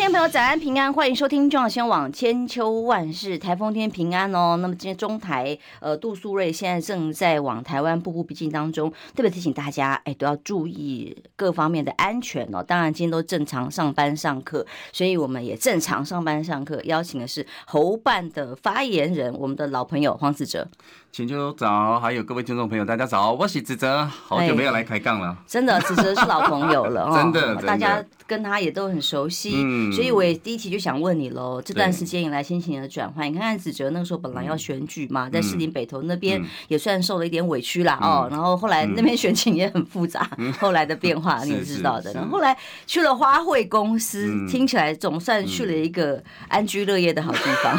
听众朋友，早安平安，欢迎收听中央新闻网千秋万世台风天平安哦。那么今天中台呃杜苏芮现在正在往台湾步步逼近当中，特别提醒大家，哎，都要注意各方面的安全哦。当然今天都正常上班上课，所以我们也正常上班上课。邀请的是侯办的发言人，我们的老朋友黄子哲。浅秋早，还有各位听众朋友，大家早，我是子哲，好久没有来开杠了。真的，子哲是老朋友了 哦，真的，大家跟他也都很熟悉，嗯，所以我也第一题就想问你喽，这段时间以来心情的转换，你看看子哲那个时候本来要选举嘛，在士林北投那边也算受了一点委屈啦哦，然后后来那边选情也很复杂，后来的变化 你也知道的，然后后来去了花卉公司，听起来总算去了一个安居乐业的好地方，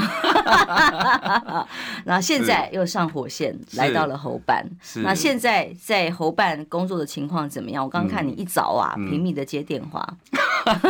然后现在又上火。火线来到了侯办，那现在在侯办工作的情况怎么样？我刚刚看你一早啊，嗯、频密的接电话。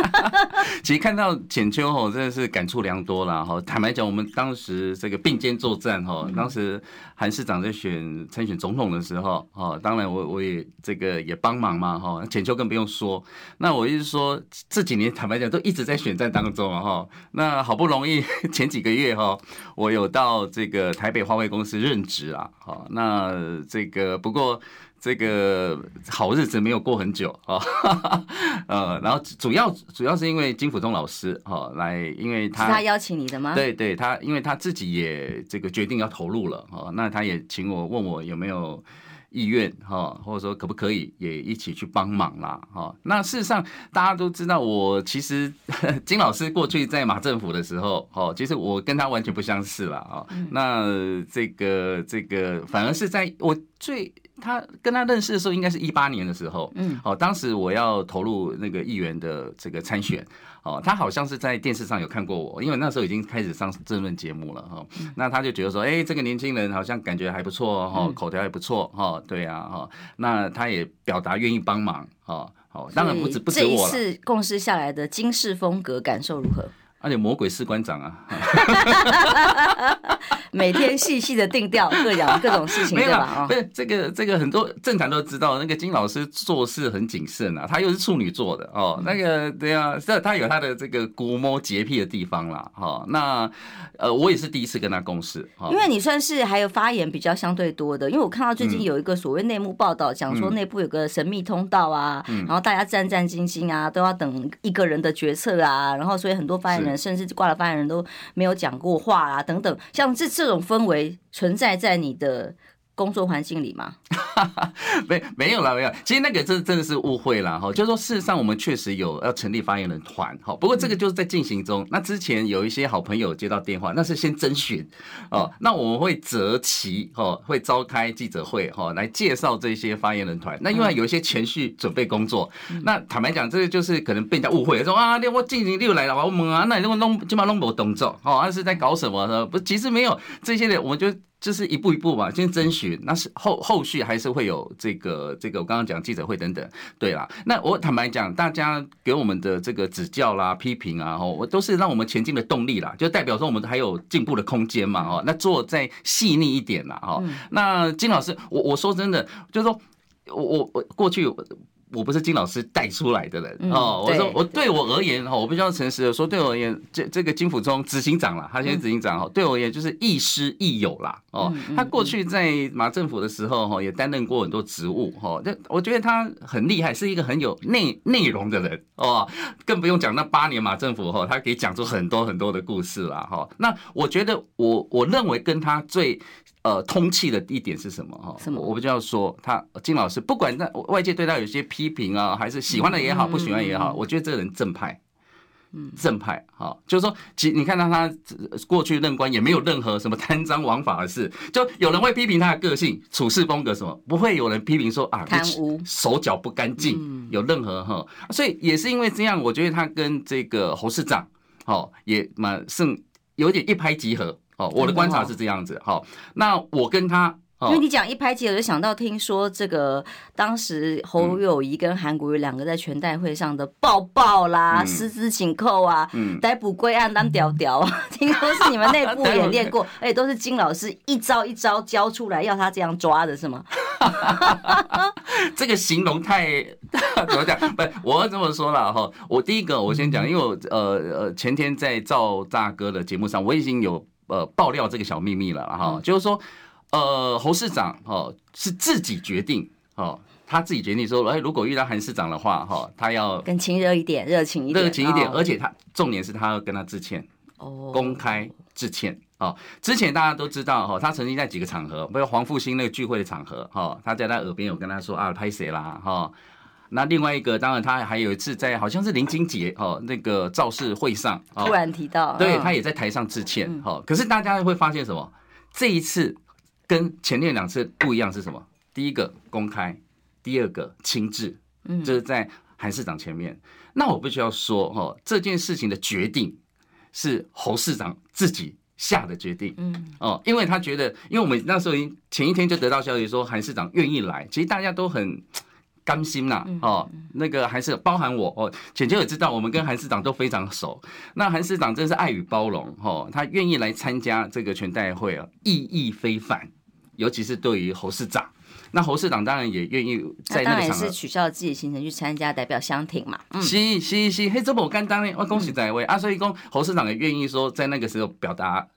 其实看到浅秋吼，真的是感触良多了哈。坦白讲，我们当时这个并肩作战哈，当时韩市长在选参选总统的时候哈，当然我我也这个也帮忙嘛哈。浅秋更不用说，那我意思说这几年坦白讲都一直在选战当中啊哈。那好不容易 前几个月哈，我有到这个台北花卉公司任职。啊，好，那这个不过这个好日子没有过很久啊，呃，然后主要主要是因为金溥中老师哈来，因为他是他邀请你的吗？对对，他因为他自己也这个决定要投入了哈，那他也请我问我有没有。意愿哈，或者说可不可以也一起去帮忙啦哈？那事实上大家都知道，我其实 金老师过去在马政府的时候，哦，其实我跟他完全不相似了啊。那这个这个反而是在我最他跟他认识的时候，应该是一八年的时候，嗯，哦，当时我要投入那个议员的这个参选。哦，他好像是在电视上有看过我，因为那时候已经开始上政论节目了哈。那他就觉得说，哎，这个年轻人好像感觉还不错哈，口条也不错哈，对呀哈。那他也表达愿意帮忙哈。好，当然不止不止我了。这一次共事下来的金氏风格感受如何？而且魔鬼士官长啊，每天细细的定调各样各种事情，对吧？不是这个这个很多正常都知道，那个金老师做事很谨慎啊，他又是处女座的哦，那个对啊，这他有他的这个古摸洁癖的地方啦，哈。那呃，我也是第一次跟他共事，因为你算是还有发言比较相对多的，因为我看到最近有一个所谓内幕报道，讲说内部有个神秘通道啊，然后大家战战兢兢啊，都要等一个人的决策啊，然后所以很多发言人。甚至挂了发言人都没有讲过话啊，等等，像这这种氛围存在在你的工作环境里吗？没没有了，没有。其实那个真真的是误会了哈。就是说，事实上我们确实有要成立发言人团哈。不过这个就是在进行中。那之前有一些好朋友接到电话，那是先征询哦。那我们会择期哈，会召开记者会哈，来介绍这些发言人团。那因为有一些前序准备工作，那坦白讲，这个就是可能被人家误会，说啊，我进行六来了，我们啊，那你弄弄基本上弄不动作哦，那是在搞什么呢？不，其实没有这些人，我们就。就是一步一步吧，先征询，那是后后续还是会有这个这个我刚刚讲记者会等等，对啦。那我坦白讲，大家给我们的这个指教啦、批评啊，我都是让我们前进的动力啦，就代表说我们还有进步的空间嘛，哦，那做再细腻一点啦，哈。那金老师，我我说真的，就是说我我我过去。我不是金老师带出来的人哦，我说我对我而言哈，我必须要诚实的说，对我而言，这这个金辅中执行长啦，他现在执行长哈，对我而言就是亦师亦友啦哦。他过去在马政府的时候哈，也担任过很多职务哈。这我觉得他很厉害，是一个很有内内容的人哦。更不用讲那八年马政府哈，他可以讲出很多很多的故事啦哈。那我觉得我我认为跟他最。呃，通气的一点是什么哈？什么？我不就要说他金老师，不管在外界对他有些批评啊，还是喜欢的也好，不喜欢也好，我觉得这个人正派，嗯，正派哈，就是说，其你看到他过去任官也没有任何什么贪赃枉法的事，就有人会批评他的个性、处事风格什么，不会有人批评说啊贪污、手脚不干净，有任何哈，所以也是因为这样，我觉得他跟这个侯市长，哦，也蛮胜有点一拍即合。哦，我的观察是这样子。好，那我跟他因为你讲一拍即合，我就想到听说这个当时侯友谊跟韩国瑜两个在全代会上的抱抱啦、十指紧扣啊、逮捕归案当屌屌啊，听说是你们内部演练过，而且都是金老师一招一招教出来，要他这样抓的是吗？这个形容太 怎么讲？不，我要这么说了哈。我第一个我先讲，因为我呃呃前天在赵大哥的节目上，我已经有呃爆料这个小秘密了哈，就是说。呃，侯市长哦是自己决定哦，他自己决定说，哎，如果遇到韩市长的话，哈，他要更亲热一点，热情一点，热情一点，而且他重点是他要跟他致歉，哦，公开致歉哦。之前大家都知道哈，他曾经在几个场合，比如黄复兴那个聚会的场合，哈，他在他耳边有跟他说啊，拍谁啦，哈。那另外一个，当然他还有一次在好像是林金杰哦那个造势会上，突然提到，对他也在台上致歉，哈。可是大家会发现什么？这一次。跟前面两次不一样是什么？第一个公开，第二个亲自，嗯，就是在韩市长前面。那我必须要说，哦，这件事情的决定是侯市长自己下的决定，嗯，哦，因为他觉得，因为我们那时候已经前一天就得到消息说韩市长愿意来，其实大家都很甘心呐，哦，那个还是包含我，哦，浅秋也知道，我们跟韩市长都非常熟。那韩市长真是爱与包容，哦，他愿意来参加这个全代会啊，意义非凡。尤其是对于侯市长，那侯市长当然也愿意在那个场合，当然是取消了自己行程去参加，代表乡挺嘛。嗯，是是是，嘿，这么简单呢？我恭喜在位啊，所以讲侯市长也愿意说在那个时候表达。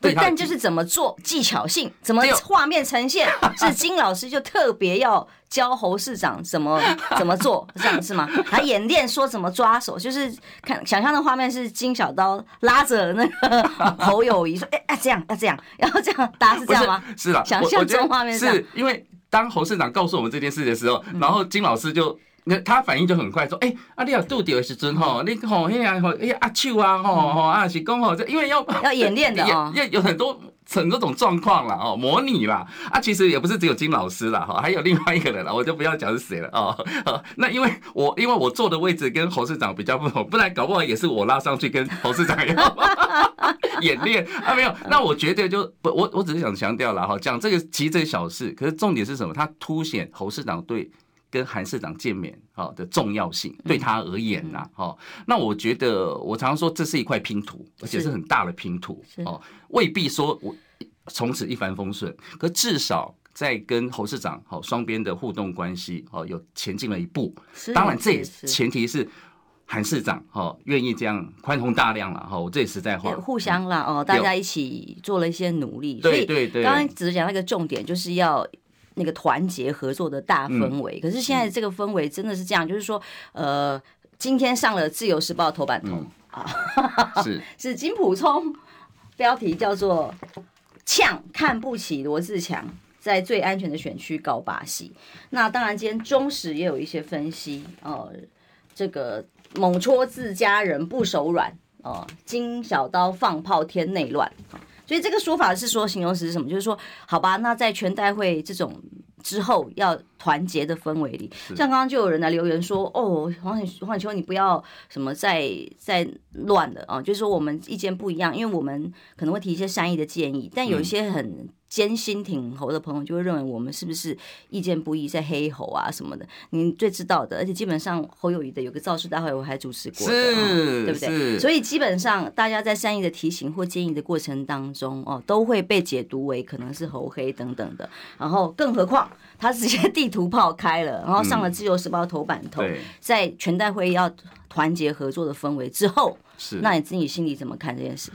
对，但就是怎么做技巧性，怎么画面呈现，是金老师就特别要教侯市长怎么 怎么做，这样是吗？还演练说怎么抓手，就是看想象的画面是金小刀拉着那个侯友谊说，哎哎这样要这样，然后这样打是这样吗？是的，想象中画面是因为当侯市长告诉我们这件事的时候，然后金老师就。那他反应就很快，说：“哎、欸，啊，你要拄到的时阵吼，你吼，嘿呀，吼，哎呀，阿手啊，吼吼啊，是讲吼，这因为要要演练的 哦，要有很多很多种状况啦，哦，模拟啦，啊，其实也不是只有金老师啦，哈，还有另外一个人啦，我就不要讲是谁了 哦。那因为我因为我坐的位置跟侯市长比较不同，不然搞不好也是我拉上去跟侯市长一样 演练啊，没有。那我觉得就不，我我只是想强调了哈，讲这个其实这个小事，可是重点是什么？它凸显侯市长对。跟韩市长见面好的重要性，对他而言呐，哈，那我觉得我常常说这是一块拼图，而且是很大的拼图哦，未必说我从此一帆风顺，可至少在跟侯市长好双边的互动关系哦，有前进了一步。当然，这也前提是韩市长哈愿意这样宽宏大量了哈，我这也实在话，互相了哦，大家一起做了一些努力。对对对，刚刚只是讲那个重点，就是要。那个团结合作的大氛围，可是现在这个氛围真的是这样，就是说，呃，今天上了《自由时报》头版头啊，是。是金普聪，标题叫做“呛看不起罗志强，在最安全的选区搞把戏”。那当然，今天中时也有一些分析哦，这个猛戳自家人不手软哦，金小刀放炮添内乱。所以这个说法是说，形容词是什么？就是说，好吧，那在全代会这种之后要团结的氛围里，像刚刚就有人来留言说，哦，黄黄秋，你不要什么再再乱了啊，就是说我们意见不一样，因为我们可能会提一些善意的建议，但有一些很。艰辛挺侯的朋友就会认为我们是不是意见不一，在黑侯啊什么的？你最知道的，而且基本上侯友谊的有个造势大会，我还主持过的，是，对不对？所以基本上大家在善意的提醒或建议的过程当中，哦，都会被解读为可能是侯黑等等的。然后，更何况他直接地图炮开了，然后上了《自由时报》头版头，在全代会要团结合作的氛围之后，是，那你自己心里怎么看这件事？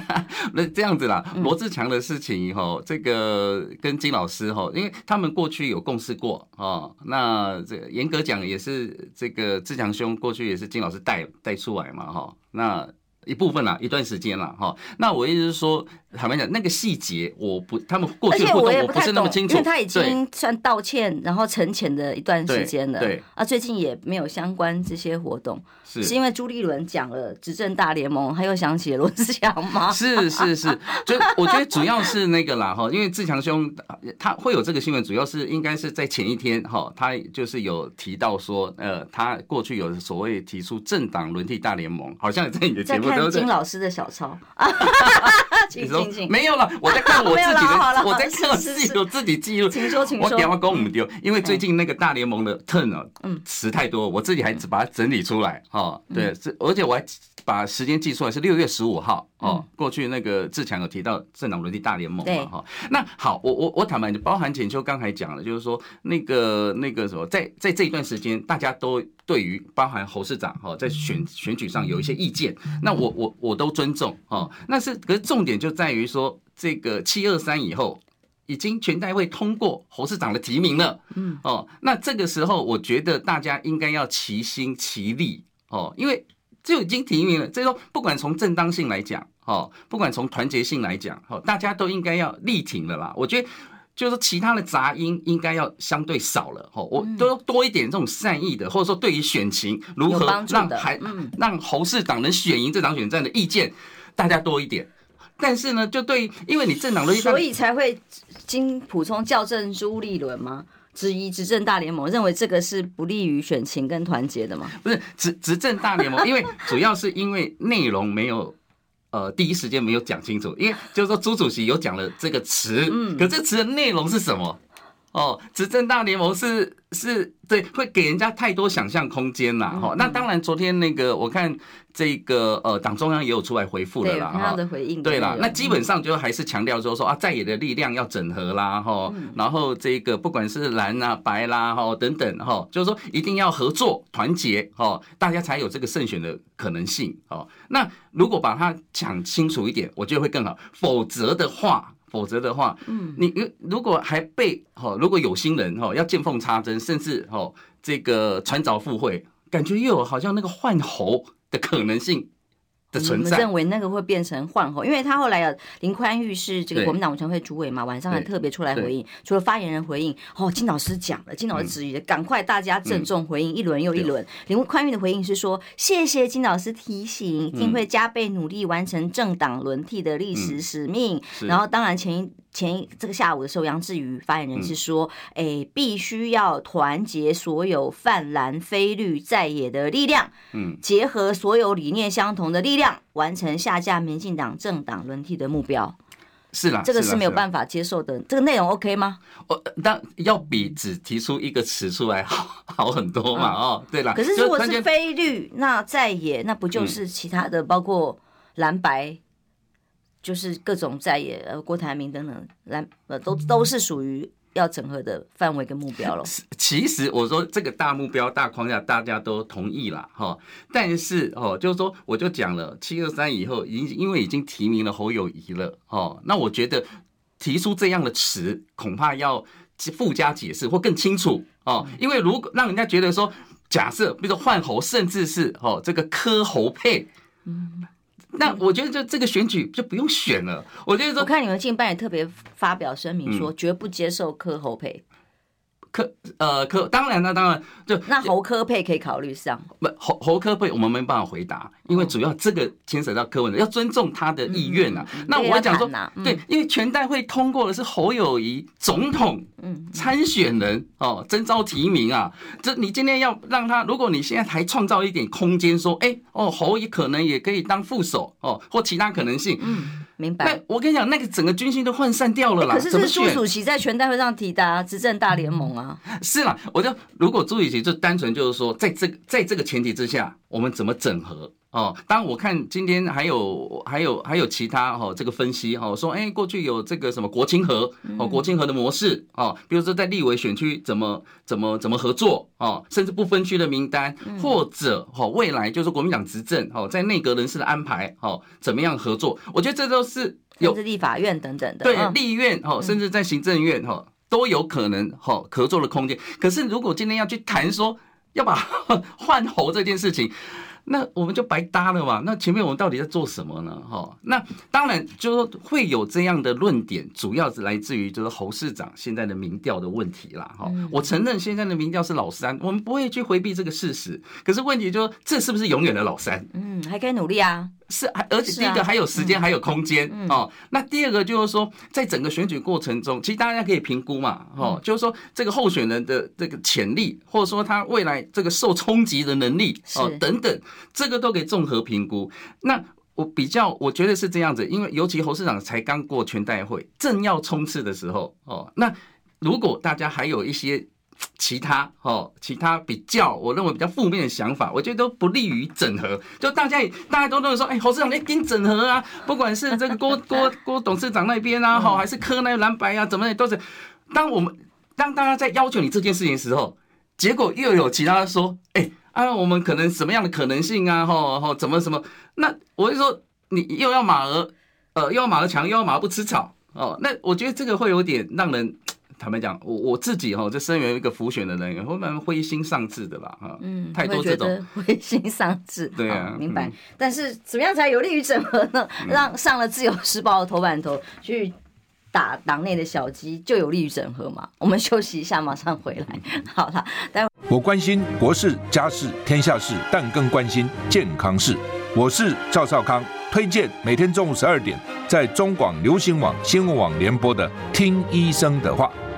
那这样子啦，罗志强的事情以后，这个跟金老师哈，因为他们过去有共事过哦，那这严格讲也是这个志强兄过去也是金老师带带出来嘛哈，那。一部分啦，一段时间了哈。那我意思是说，坦白讲，那个细节我不，他们过去互动我不是那么清楚，因为他已经算道歉，然后沉潜的一段时间了。对啊，最近也没有相关这些活动，是是因为朱立伦讲了执政大联盟，他又想起了罗志祥吗？是是是，就我觉得主要是那个啦哈，因为志强兄他会有这个新闻，主要是应该是在前一天哈，他就是有提到说，呃，他过去有所谓提出政党轮替大联盟，好像也在你的节目。金老师的小抄，请请请，没有了，我在看我自己的，我在看我自己，我自己记录。请说，请说。我电话公唔丢，因为最近那个大联盟的 turn 啊，嗯，词太多，我自己还只把它整理出来。哈，对，是，而且我还把时间记出来，是六月十五号。哦，过去那个志强有提到政党轮替大联盟嘛？哈，那好，我我我坦白，包含简秋刚才讲了，就是说那个那个什么，在在这一段时间，大家都对于包含侯市长哈，在选选举上有一些意见，那我我我都尊重哈。那是可是重点就在于说，这个七二三以后，已经全代会通过侯市长的提名了，嗯哦，那这个时候我觉得大家应该要齐心齐力哦，因为就已经提名了，这说不管从正当性来讲。哦，不管从团结性来讲，哦，大家都应该要力挺了啦。我觉得就是其他的杂音应该要相对少了，哦，我都多一点这种善意的，或者说对于选情如何让还让侯市长能选赢这场选战的意见，大家多一点。但是呢，就对，因为你政党的，所以才会经补充校正朱立伦吗？质疑执政大联盟，认为这个是不利于选情跟团结的吗？不是执执政大联盟，因为主要是因为内容没有。呃，第一时间没有讲清楚，因为就是说朱主席有讲了这个词，嗯，可这词的内容是什么？哦，执政大联盟是是，对，会给人家太多想象空间啦。哈、嗯。那当然，昨天那个我看这个呃，党中央也有出来回复了啦，哈的回应。对啦，那基本上就还是强调说说啊，在野的力量要整合啦，哈，然后这个不管是蓝啊、白啦，哈等等，哈，就是说一定要合作团结，哈，大家才有这个胜选的可能性，哦。那如果把它讲清楚一点，我觉得会更好。否则的话。否则的话，嗯，你如果还被哈，如果有心人哈要见缝插针，甚至哈这个传召附会，感觉又有好像那个换猴的可能性。你们认为那个会变成换候？因为他后来啊林宽裕是这个国民党委员会主委嘛，晚上还特别出来回应，除了发言人回应，哦，金老师讲了，金老师质疑，赶快大家郑重回应，一轮又一轮。林宽裕的回应是说，谢谢金老师提醒，一定会加倍努力完成政党轮替的历史使命。然后当然前一。前一这个下午的时候，杨志宇发言人是说：“哎、必须要团结所有泛蓝非绿在野的力量，嗯，结合所有理念相同的力量，完成下架民进党政党轮替的目标。”是啦，这个是没有办法接受的。这个内容 OK 吗？我但要比只提出一个词出来 好好很多嘛。哦，对啦，可是如果是非绿，那在野那不就是其他的，包括蓝白？就是各种在野呃，郭台铭等等来呃，都都是属于要整合的范围跟目标了。其实我说这个大目标大框架大家都同意了哈，但是哦，就是说我就讲了七二三以后，已经因为已经提名了侯友谊了哦，那我觉得提出这样的词恐怕要附加解释或更清楚哦，因为如果让人家觉得说，假设比如说换侯，甚至是哦这个柯侯配，嗯。那我觉得就这个选举就不用选了。我觉得说，我看你们进办也特别发表声明说，绝不接受柯侯配。科呃科，当然那当然就那侯科配可以考虑上。不侯侯科配我们没办法回答，因为主要这个牵扯到柯文哲，要尊重他的意愿啊。那我讲说，对，因为全代会通过的是侯友谊总统参选人哦，征召提名啊。这你今天要让他，如果你现在还创造一点空间，说哎哦侯也可能也可以当副手哦，或其他可能性。嗯。明白。那我跟你讲，那个整个军心都涣散掉了啦。可是是朱主席在全代会上提的啊，执政大联盟啊。是啦，我就如果朱主席就单纯就是说，在这个在这个前提之下，我们怎么整合？哦，当然我看今天还有还有还有其他哈这个分析哈说，哎，过去有这个什么国清合哦，国清合的模式哦，比如说在立委选区怎么怎么怎么合作哦，甚至不分区的名单，或者哈未来就是国民党执政哦，在内阁人事的安排哦，怎么样合作？我觉得这都是有立法院等等的，对立院哦，甚至在行政院哈都有可能哈合作的空间。可是如果今天要去谈说要把 换侯这件事情。那我们就白搭了嘛？那前面我们到底在做什么呢？哈，那当然就是说会有这样的论点，主要是来自于就是侯市长现在的民调的问题啦。哈，我承认现在的民调是老三，我们不会去回避这个事实。可是问题就是这是不是永远的老三？嗯，还可以努力啊。是，而且第一个还有时间，还有空间哦。那第二个就是说，在整个选举过程中，其实大家可以评估嘛，哦，就是说这个候选人的这个潜力，或者说他未来这个受冲击的能力哦等等，这个都可以综合评估。那我比较我觉得是这样子，因为尤其侯市长才刚过全代会，正要冲刺的时候哦，那如果大家还有一些。其他哦，其他比较我认为比较负面的想法，我觉得都不利于整合。就大家也大家都认为说，哎、欸，侯市长你跟整合啊，不管是这个郭 郭郭董事长那边啊，好，还是柯那蓝白啊，怎么也都是。当我们当大家在要求你这件事情的时候，结果又有其他说，哎、欸、啊，我们可能什么样的可能性啊，吼吼，怎么什么？那我就说，你又要马儿，呃，又要马儿强，又要马儿不吃草哦。那我觉得这个会有点让人。坦白讲，我我自己哈，就身为一个浮选的人员，会蛮灰心丧志的吧？哈，嗯，太多这种灰心丧志。对啊，明白。但是怎么样才有利于整合呢？让上了《自由时报》的头版头去打党内的小鸡，就有利于整合嘛？我们休息一下，马上回来。好了，待会我关心国事、家事、天下事，但更关心健康事。我是赵少康，推荐每天中午十二点在中广流行网、新闻网联播的《听医生的话》。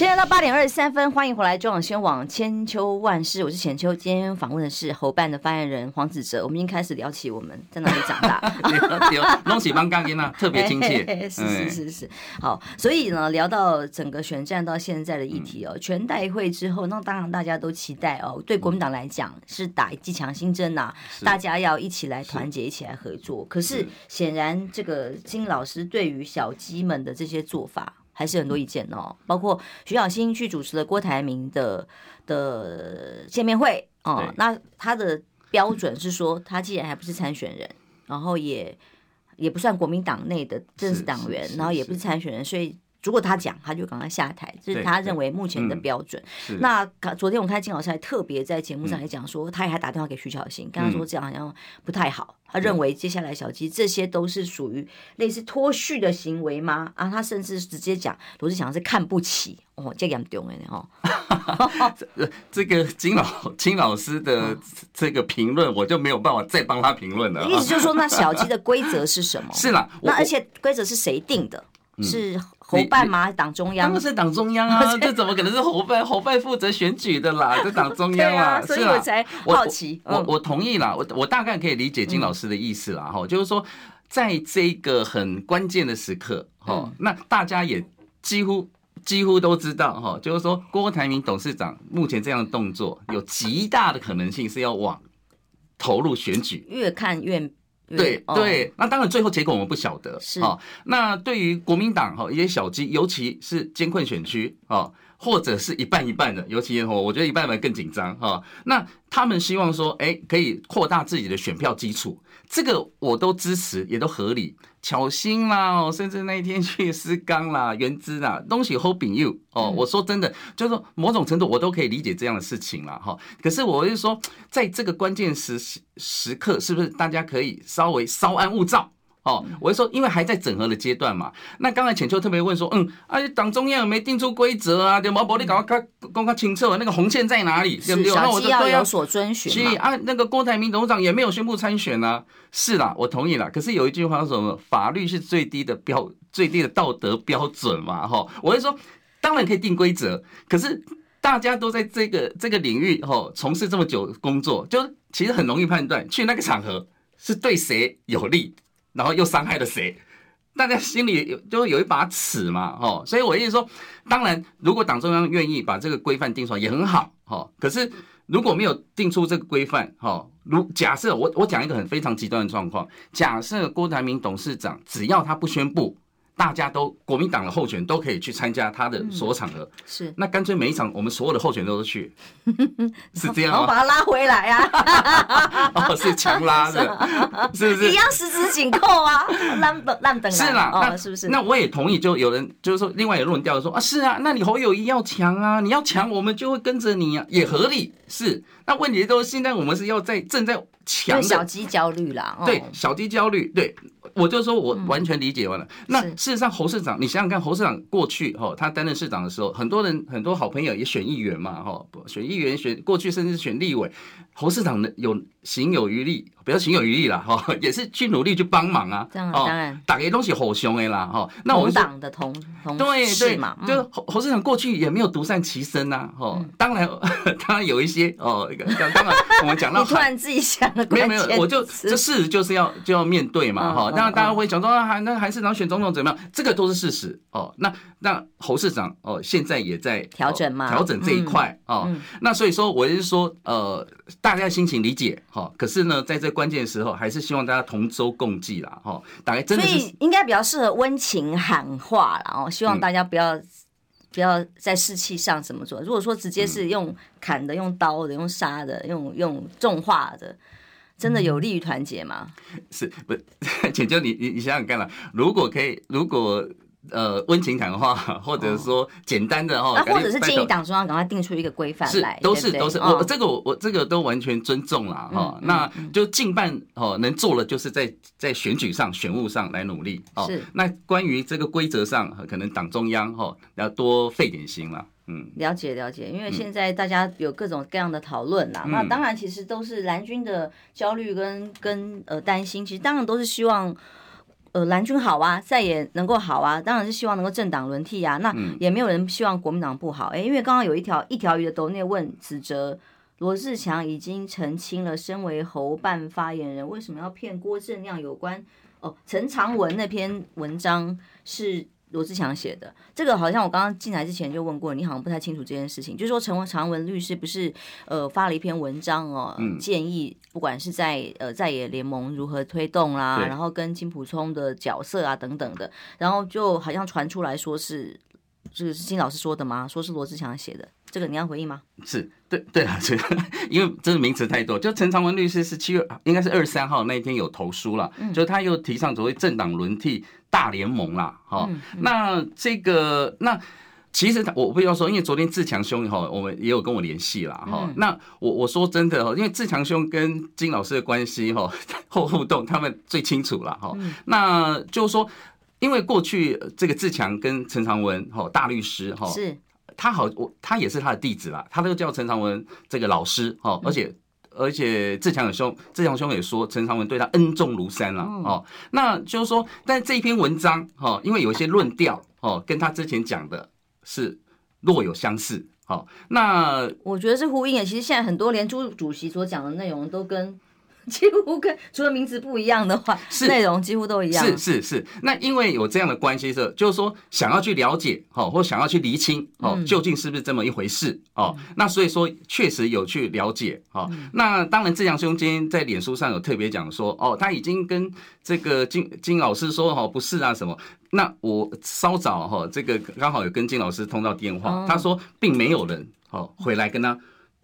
现在到八点二十三分，欢迎回来中广新闻网千秋万世，我是浅秋。今天访问的是侯办的发言人黄子哲。我们已经开始聊起我们在哪里长大，有东西帮刚音啊，特别亲 切。是是是是，好，所以呢，聊到整个选战到现在的议题哦，全代会之后，那当然大家都期待哦，对国民党来讲是打一剂强心针呐，大家要一起来团结，一起来合作。可是显然，这个金老师对于小鸡们的这些做法。还是很多意见哦，包括徐小新去主持了郭台铭的的见面会哦。那他的标准是说，他既然还不是参选人，然后也也不算国民党内的正式党员，然后也不是参选人，所以如果他讲，他就赶快下台，这是他认为目前的标准。那昨天我看金老师还特别在节目上来讲说，他也还打电话给徐小新，跟他说这样好像不太好。他认为接下来小鸡这些都是属于类似脱序的行为吗？啊，他甚至直接讲罗志祥是看不起哦，这样丢的哦。这个 金老金老师的这个评论，我就没有办法再帮他评论了。意思就是说，那小鸡的规则是什么？是啦，那而且规则是谁定的？是侯办吗？党中央？当然是党中央啊！这怎么可能是侯办？侯办负责选举的啦，这党中央啊！所以我才好奇。我我同意啦，我我大概可以理解金老师的意思啦，哈，就是说，在这个很关键的时刻，哈，那大家也几乎几乎都知道，哈，就是说，郭台铭董事长目前这样的动作，有极大的可能性是要往投入选举，越看越。对对，那当然最后结果我们不晓得。是哦，那对于国民党哈一些小鸡，尤其是艰困选区啊，或者是一半一半的，尤其我我觉得一半一半更紧张哈。那他们希望说，哎，可以扩大自己的选票基础，这个我都支持，也都合理。巧心啦，甚至那一天去思刚啦、原资啦，东西 hoping you 哦。我说真的，就是说某种程度我都可以理解这样的事情了哈。可是我是说，在这个关键时时刻，是不是大家可以稍微稍安勿躁？哦，我是说，因为还在整合的阶段嘛。那刚才浅秋特别问说，嗯，而且党中央有没有定出规则啊？对毛伯利搞个公开清楚，那个红线在哪里？对不对？那我就要有所遵循。所以啊，那个郭台铭董事长也没有宣布参选啊。是啦，我同意啦。可是有一句话说什么？法律是最低的标，最低的道德标准嘛。哈，我是说，当然可以定规则，可是大家都在这个这个领域哈从事这么久工作，就其实很容易判断去那个场合是对谁有利。然后又伤害了谁？大家心里有就有一把尺嘛，哦，所以我意思说，当然，如果党中央愿意把这个规范定出来也很好，哈。可是如果没有定出这个规范，哈，如假设我我讲一个很非常极端的状况，假设郭台铭董事长只要他不宣布。大家都国民党的候选人都可以去参加他的所有场合，嗯、是那干脆每一场我们所有的候选人都去，是这样吗？我把他拉回来啊！哦，是强拉的，是不是？一样十指紧扣啊，烂等烂等。是啦，哦是不是？那我也同意，就有人就是说，另外有论调说啊，是啊，那你侯友宜要强啊，你要强，我们就会跟着你啊，也合理。是，那问题都是现在我们是要在正在强小鸡焦虑啦，对，哦、小鸡焦虑，对，我就说我完全理解完了。嗯、那事实上，侯市长，你想想看，侯市长过去哈，他担任市长的时候，很多人很多好朋友也选议员嘛，哈，选议员选过去甚至选立委，侯市长的有行有余力。不要行有余力了哈，也是去努力去帮忙啊。这样当然，打给东西好凶的啦哈。那我们党的同同对对嘛，就侯侯市长过去也没有独善其身呐。哈，当然 当然有一些哦，当当然我们讲到 你突然自己想的没有没有，我就这事实就是要就要面对嘛哈。当然大家会讲说啊，那韩市长选总统怎么样？这个都是事实哦。那那侯市长哦，现在也在调整嘛，调整这一块哦。那所以说，我是说呃，大家心情理解哈。可是呢，在这关键的时候还是。希望大家同舟共济啦，哈，大概真的是，所以应该比较适合温情喊话啦，哦，希望大家不要、嗯、不要在士气上怎么做。如果说直接是用砍的、用刀的、用杀的、用用重话的，真的有利于团结吗？是不？请教你，你你想想看啦，如果可以，如果。呃，温情谈话，或者说简单的哈，或者是建议党中央赶快定出一个规范来，都是都是我这个我我这个都完全尊重啦哈。那就近半哦，能做的就是在在选举上选务上来努力哦。是。那关于这个规则上，可能党中央哈要多费点心了。嗯，了解了解，因为现在大家有各种各样的讨论啦。那当然其实都是蓝军的焦虑跟跟呃担心，其实当然都是希望。呃，蓝军好啊，再也能够好啊，当然是希望能够政党轮替啊。那也没有人希望国民党不好，哎、欸，因为刚刚有一条一条鱼的斗内问指责罗志强已经澄清了，身为侯办发言人，为什么要骗郭正亮有关哦陈长文那篇文章是。罗志强写的这个，好像我刚刚进来之前就问过你，好像不太清楚这件事情。就是说，陈长文律师不是呃发了一篇文章哦，建议不管是在呃在野联盟如何推动啦，对然后跟金普聪的角色啊等等的，然后就好像传出来说是这个是金老师说的吗？说是罗志强写的，这个你要回应吗？是对对啊，这个因为这个名词太多，就陈长文律师是七月应该是二十三号那一天有投书了，嗯、就他又提倡所谓政党轮替。大联盟啦，哈，那这个那其实他我不要说，因为昨天自强兄哈，我们也有跟我联系了哈。那我我说真的哈，因为自强兄跟金老师的关系哈后互动，他们最清楚了哈。那就是说，因为过去这个自强跟陈长文哈大律师哈，是他好我他也是他的弟子啦，他都叫陈长文这个老师哦，而且。而且志强兄，志强兄也说陈长文对他恩重如山了哦。那就是说，但这一篇文章哈，因为有一些论调哦，跟他之前讲的是若有相似。好，那我觉得是呼应诶。其实现在很多连朱主席所讲的内容都跟。几乎跟除了名字不一样的话，是内容几乎都一样。是是是，那因为有这样的关系，是就是说想要去了解哦，或想要去厘清哦，究竟是不是这么一回事哦？那所以说确实有去了解哦。那当然，志强兄今天在脸书上有特别讲说哦，他已经跟这个金金老师说哦，不是啊什么。那我稍早哈，这个刚好有跟金老师通到电话，他说并没有人哦回来跟他。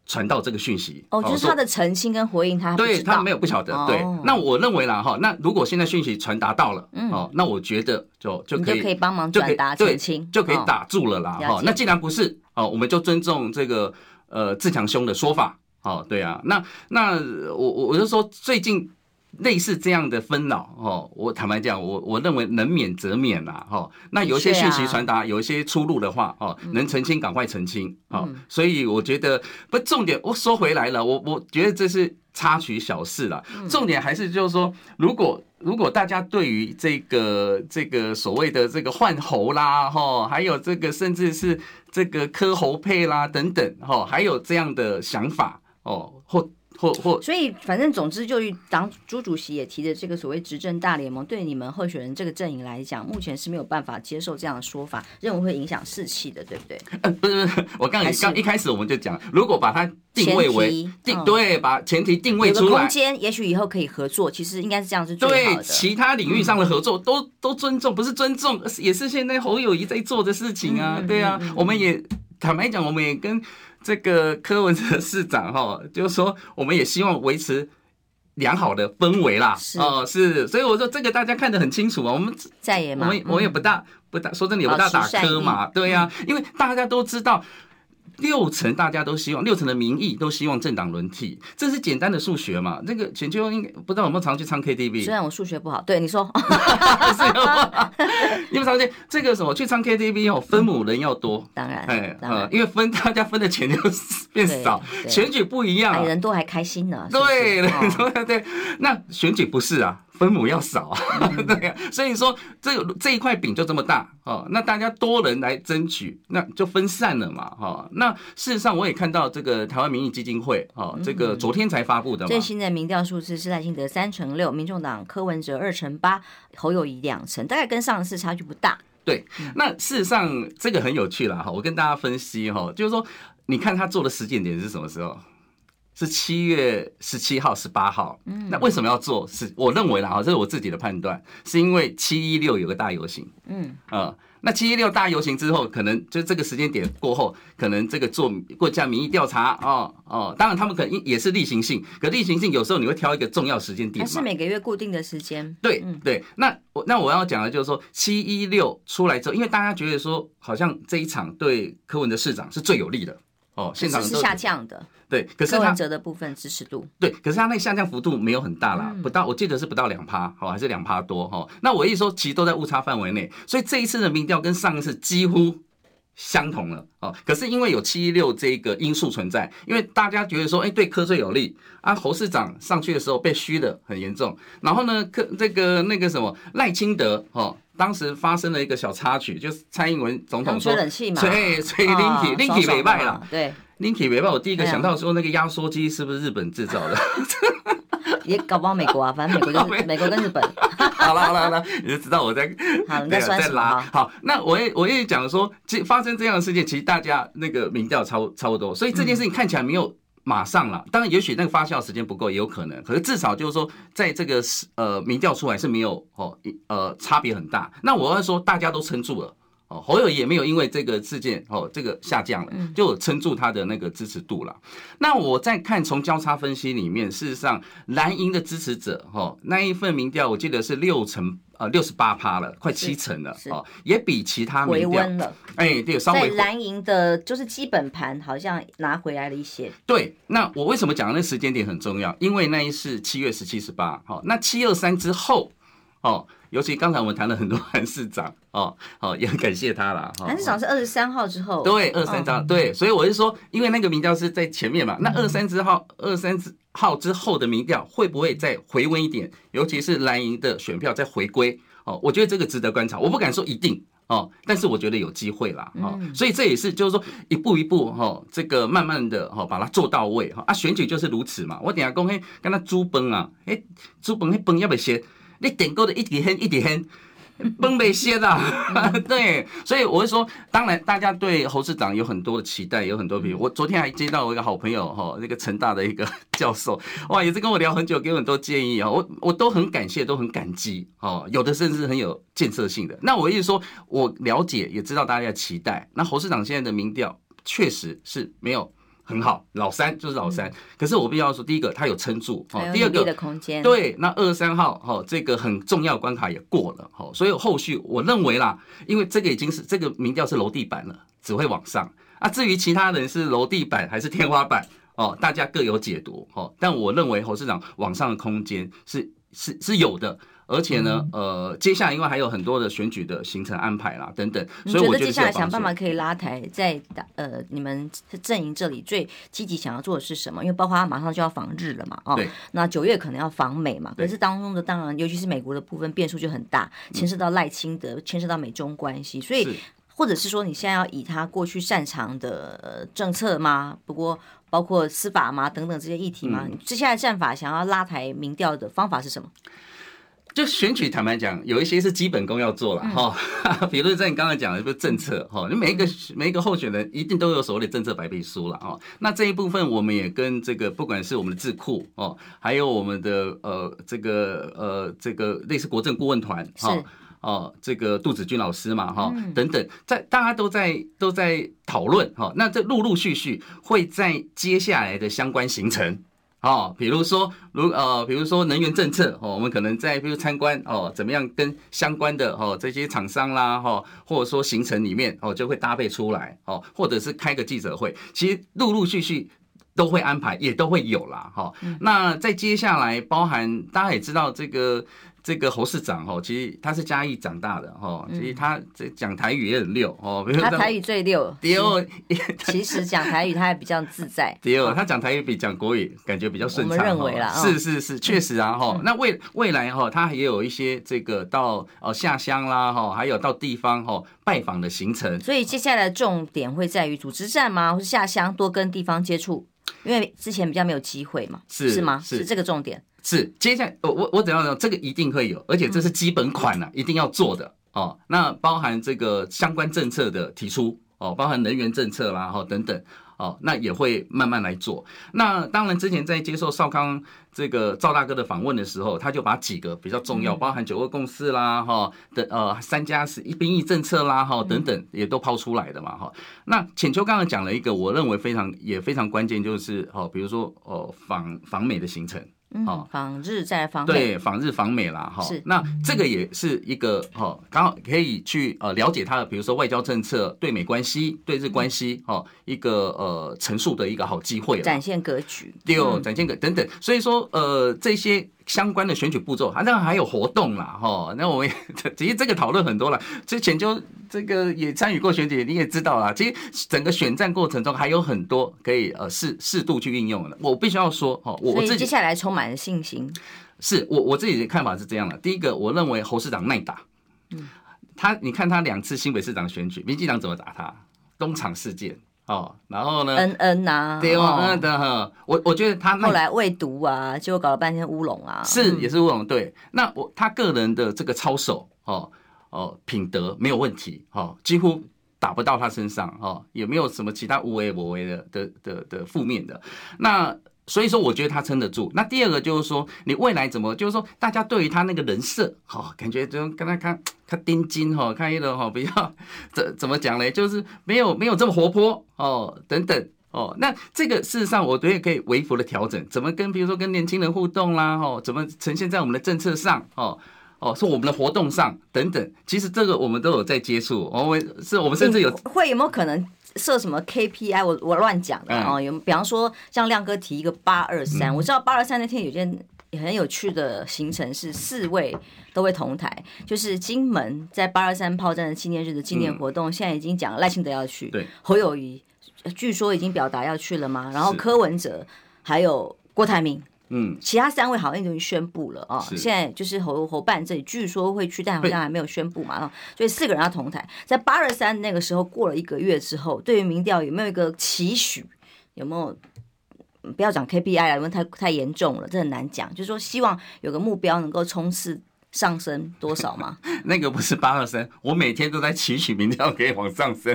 传到这个讯息哦，就是他的澄清跟回应他，他对他没有不晓得。对，那我认为啦哈，那如果现在讯息传达到了，嗯哦，那我觉得就就可以可以帮忙转达澄清，就可以打住了啦哈。那既然不是哦，我们就尊重这个呃自强兄的说法。哦，对啊，那那我我我就说最近。类似这样的纷扰，哦，我坦白讲，我我认为能免则免呐，哈。那有一些讯息传达，有一些出入的话，哦，能澄清赶快澄清，哦。所以我觉得不重点，我说回来了，我我觉得这是插曲小事了。重点还是就是说，如果如果大家对于这个这个所谓的这个换喉啦，哈，还有这个甚至是这个柯侯配啦等等，哈，还有这样的想法，哦，或。或或，所以反正总之，就党朱主席也提的这个所谓执政大联盟，对你们候选人这个阵营来讲，目前是没有办法接受这样的说法，认为会影响士气的，对不对？呃，不是不是，我刚刚一开始我们就讲，如果把它定位为定对，把前提定位出来，空间也许以后可以合作，其实应该是这样是最好的。对，其他领域上的合作都都尊重，不是尊重，也是现在侯友谊在做的事情啊，对啊，我们也坦白讲，我们也跟。这个柯文哲市长哈，就是说，我们也希望维持良好的氛围啦。哦，是，所以我说这个大家看得很清楚啊。我们在也，我我也不大不大说真的也不大打磕嘛，对呀，因为大家都知道六成大家都希望，六成的民意都希望政党轮替，这是简单的数学嘛？那个钱秋应该不知道有没有常去唱 KTV？虽然我数学不好，对你说，你们常见这个什么去唱 KTV 哦，分母人要多，嗯、当然，哎，当然，因为分大家分的钱就变少，选举不一样、啊，人多还开心呢，对对，那选举不是啊。分母要少啊，嗯、对呀、啊，所以说这这一块饼就这么大哦，那大家多人来争取，那就分散了嘛，哈。那事实上我也看到这个台湾民意基金会哦，这个昨天才发布的嘛。最新的民调数字是赖清德三成六，民众党柯文哲二成八，侯友宜两成，大概跟上次差距不大。对，那事实上这个很有趣啦哈，我跟大家分析哈，就是说你看他做的时间点是什么时候？是七月十七号、十八号。嗯，那为什么要做？是我认为啦，哈，这是我自己的判断，是因为七一六有个大游行。嗯，啊，那七一六大游行之后，可能就这个时间点过后，可能这个做国家民意调查，哦哦，当然他们可能也是例行性，可例行性有时候你会挑一个重要时间点嘛，是每个月固定的时间。对对，那我那我要讲的就是说，七一六出来之后，因为大家觉得说，好像这一场对柯文的市长是最有利的。哦，现场是下降的，对，可是柯文哲的部分支持度，对，可是他那下降幅度没有很大啦，不到，我记得是不到两趴，好，还是两趴多哈。那我一说，其实都在误差范围内，所以这一次的民调跟上一次几乎相同了哦。可是因为有七一六这个因素存在，因为大家觉得说，哎，对柯最有利啊，侯市长上去的时候被虚的很严重，然后呢，柯这个那个什么赖清德哦。当时发生了一个小插曲，就是蔡英文总统说吹冷气嘛，吹吹 Linky，Linky 没卖了，对，Linky 没卖。我第一个想到说那个压缩机是不是日本制造的？也搞不好美国啊，反正美国就 是美国跟日本。好了好了好了，你就知道我在好你在在拉。好，那我也我也讲说，其实发生这样的事件，其实大家那个民调差差不多，所以这件事情看起来没有。马上了，当然也许那个发酵时间不够，也有可能。可是至少就是说，在这个呃民调出来是没有哦呃差别很大。那我要说，大家都撑住了哦，侯友也没有因为这个事件哦这个下降了，就撑住他的那个支持度了。那我在看从交叉分析里面，事实上蓝营的支持者哦那一份民调，我记得是六成。呃，六十八趴了，快七成了，哦，也比其他回温了。哎，对，稍微在蓝营的，就是基本盘好像拿回来了一些。对，那我为什么讲那时间点很重要？因为那一是七月十七、十八，好，那七二三之后，哦，尤其刚才我们谈了很多韩市长，哦，好，也很感谢他了。韩市长是二十三号之后，对，二三张，对，所以我是说，因为那个民调是在前面嘛，那二三之号，二三之。号之后的民调会不会再回温一点？尤其是蓝营的选票再回归哦，我觉得这个值得观察。我不敢说一定哦，但是我觉得有机会啦哦。所以这也是就是说一步一步哈，这个慢慢的哈把它做到位哈啊，选举就是如此嘛。我等下讲嘿，跟他猪崩啊，哎，猪崩嘿崩要不要先？你点够的一点黑一点黑。崩没歇的，对，所以我会说，当然大家对侯市长有很多的期待，有很多比如我昨天还接到我一个好朋友哈，那个成大的一个教授，哇，也是跟我聊很久，给我很多建议啊，我我都很感谢，都很感激哦，有的甚至很有建设性的。那我意思说，我了解也知道大家的期待，那侯市长现在的民调确实是没有。很好，老三就是老三。可是我必须要说，第一个他有撑住，哦，第二个对，那二三号哈，这个很重要关卡也过了，哈，所以后续我认为啦，因为这个已经是这个民调是楼地板了，只会往上啊。至于其他人是楼地板还是天花板哦，大家各有解读哦。但我认为侯市长往上的空间是是是有的。而且呢，呃，接下来因为还有很多的选举的行程安排啦，等等，所以我觉得接下来想办法可以拉抬，在呃你们阵营这里最积极想要做的是什么？因为包括他马上就要访日了嘛，哦，那九月可能要访美嘛，可是当中的当然，尤其是美国的部分变数就很大，牵涉到赖清德，牵涉到美中关系，所以或者是说你现在要以他过去擅长的政策吗？不过包括司法吗？等等这些议题吗？你接下来战法想要拉抬民调的方法是什么？就选举，坦白讲，有一些是基本功要做了哈，嗯、比如在你刚才讲的，就是政策哈，你每一个每一个候选人一定都有所谓的政策白皮书了哈。那这一部分，我们也跟这个不管是我们的智库哦，还有我们的呃这个呃这个类似国政顾问团哈哦，这个杜子君老师嘛哈等等，在大家都在都在讨论哈。那这陆陆续续会在接下来的相关行程。哦，比如说，如呃，比如说能源政策哦，我们可能在比如参观哦，怎么样跟相关的哦这些厂商啦哈，或者说行程里面哦就会搭配出来哦，或者是开个记者会，其实陆陆续续都会安排，也都会有啦哈。那在接下来，包含大家也知道这个。这个侯市长哈，其实他是嘉义长大的哈，其实他这讲台语也很溜哦。他台语最溜。第二，其实讲台语他还比较自在。第二，他讲台语比讲国语感觉比较顺畅。我们认为啦，是是是，确实啊哈。那未未来哈，他也有一些这个到哦下乡啦哈，还有到地方哈拜访的行程。所以接下来重点会在于组织战吗？或是下乡多跟地方接触？因为之前比较没有机会嘛，是是吗？是这个重点。是，接下来我我我怎样呢？这个一定会有，而且这是基本款了，啊，一定要做的哦。那包含这个相关政策的提出哦，包含能源政策啦，哈等等哦，那也会慢慢来做。那当然，之前在接受少康这个赵大哥的访问的时候，他就把几个比较重要，包含九二共识啦，哈的呃三加十一兵役政策啦，哈等等也都抛出来的嘛，哈。那浅秋刚刚讲了一个，我认为非常也非常关键，就是哦，比如说哦访访美的行程。哦，访日再访美，对，访日访美啦，哈。是，那这个也是一个哈，刚好可以去呃了解他的，比如说外交政策、对美关系、对日关系，哈，一个呃陈述的一个好机会，展现格局，对哦，展现格等等。所以说，呃，这些。相关的选举步骤，啊，那还有活动啦，哈，那我们 其实这个讨论很多了。之前就这个也参与过选举，你也知道啦。其实整个选战过程中还有很多可以呃适适度去运用的。我必须要说，哈，我自己接下来充满了信心。是我我自己的看法是这样的。第一个，我认为侯市长耐打，嗯，他你看他两次新北市长选举，民进党怎么打他？东厂事件。哦，然后呢？嗯嗯呐，对哦，嗯的哈，我我觉得他后来未读啊，结果搞了半天乌龙啊，是也是乌龙。对，那我他个人的这个操守哦哦品德没有问题哦，几乎打不到他身上哦，也没有什么其他无为我为的的的的负面的那。所以说，我觉得他撑得住。那第二个就是说，你未来怎么，就是说，大家对于他那个人设，哈，感觉就跟他看他盯金哈，看一个哈，比较 怎怎么讲呢？就是没有没有这么活泼哦，等等哦。那这个事实上，我觉得可以微幅的调整。怎么跟，比如说跟年轻人互动啦，哈，怎么呈现在我们的政策上，哦哦，是我们的活动上等等。其实这个我们都有在接触，我们是我们甚至有会有没有可能？设什么 KPI？我我乱讲的啊！有比方说，像亮哥提一个八二三，我知道八二三那天有件很有趣的行程是四位都会同台，就是金门在八二三炮战的纪念日的纪念活动，现在已经讲了赖清德要去，对，侯友谊据说已经表达要去了吗？然后柯文哲还有郭台铭。嗯，其他三位好像已经宣布了啊，现在就是侯侯办这里据说会去，但好像还没有宣布嘛，所以四个人要同台。在八二三那个时候过了一个月之后，对于民调有没有一个期许？有没有？不要讲 KPI 了，因为太太严重了，这很难讲。就是说希望有个目标能够冲刺。上升多少吗？那个不是八二三，我每天都在祈取民调可以往上升。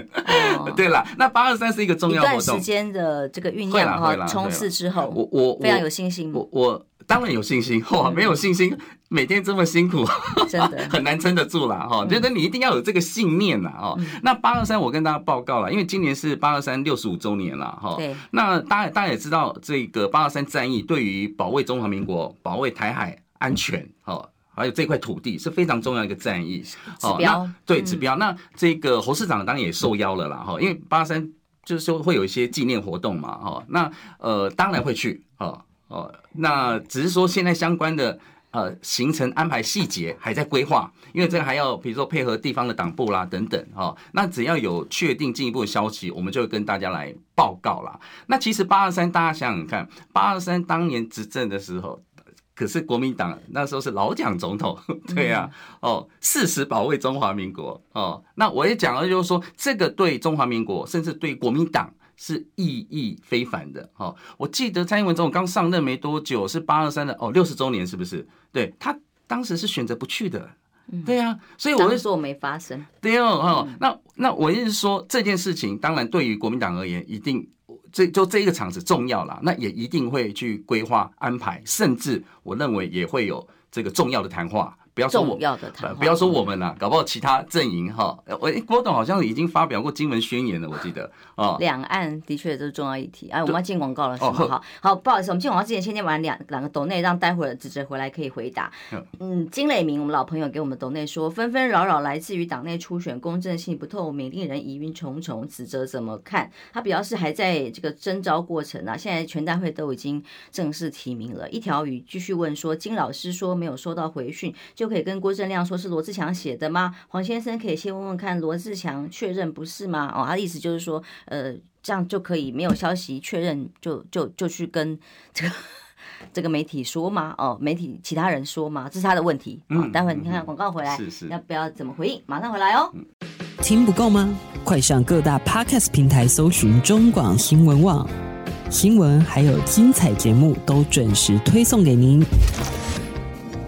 哦、对了，那八二三是一个重要活动，一段时间的这个酝酿哈，冲刺之后，我我非常有信心。我我当然有信心，哇，没有信心，每天这么辛苦，真的 很难撑得住了哈。觉得你一定要有这个信念呐哈。那八二三，我跟大家报告了，因为今年是八二三六十五周年了哈。对。那大家大家也知道，这个八二三战役对于保卫中华民国、保卫台海安全，哈。还有这块土地是非常重要一个战役，指标对指标。那这个侯市长当然也受邀了啦，哈，因为八三就是说会有一些纪念活动嘛，哈。那呃当然会去，哦哦。那只是说现在相关的呃行程安排细节还在规划，因为这个还要比如说配合地方的党部啦等等，哈。那只要有确定进一步的消息，我们就会跟大家来报告啦。那其实八二三大家想想看，八二三当年执政的时候。可是国民党那时候是老蒋总统，对呀，哦，誓死保卫中华民国哦。那我也讲了，就是说这个对中华民国，甚至对国民党是意义非凡的。哦，我记得蔡英文总统刚上任没多久，是八二三的哦，六十周年是不是？对，他当时是选择不去的，对呀。所以我会说我没发生。对哦，哦，那那我意思是说这件事情，当然对于国民党而言，一定。这就这一个场子重要了，那也一定会去规划安排，甚至我认为也会有这个重要的谈话，不要说我重要的谈，不要说我们呐，搞不好其他阵营哈，我郭董好像已经发表过金门宣言了，我记得哦。两岸的确都是重要议题。哎，我们要进广告了，是吗？好好，不好意思，我们进广告之前先念完两两个斗内，让待会儿子哲回来可以回答。嗯，金磊明，我们老朋友给我们斗内说，纷纷扰扰来自于党内初选公正性不透明，令人疑云重重。子哲怎么看？他表示还在这个征召过程啊，现在全代会都已经正式提名了。一条鱼继续问说，金老师说没有收到回讯，就可以跟郭正亮说是罗志祥写的吗？黄先生可以先问问看，罗志祥确认不是吗？哦，他的意思就是说，呃，这样就可以没有消息确认就，就就就去跟这个这个媒体说吗？哦，媒体其他人说吗？这是他的问题。嗯，哦、待会儿你看看广告回来，是是要不要怎么回应？马上回来哦。听不够吗？快上各大 Podcast 平台搜寻中广新闻网新闻，还有精彩节目都准时推送给您。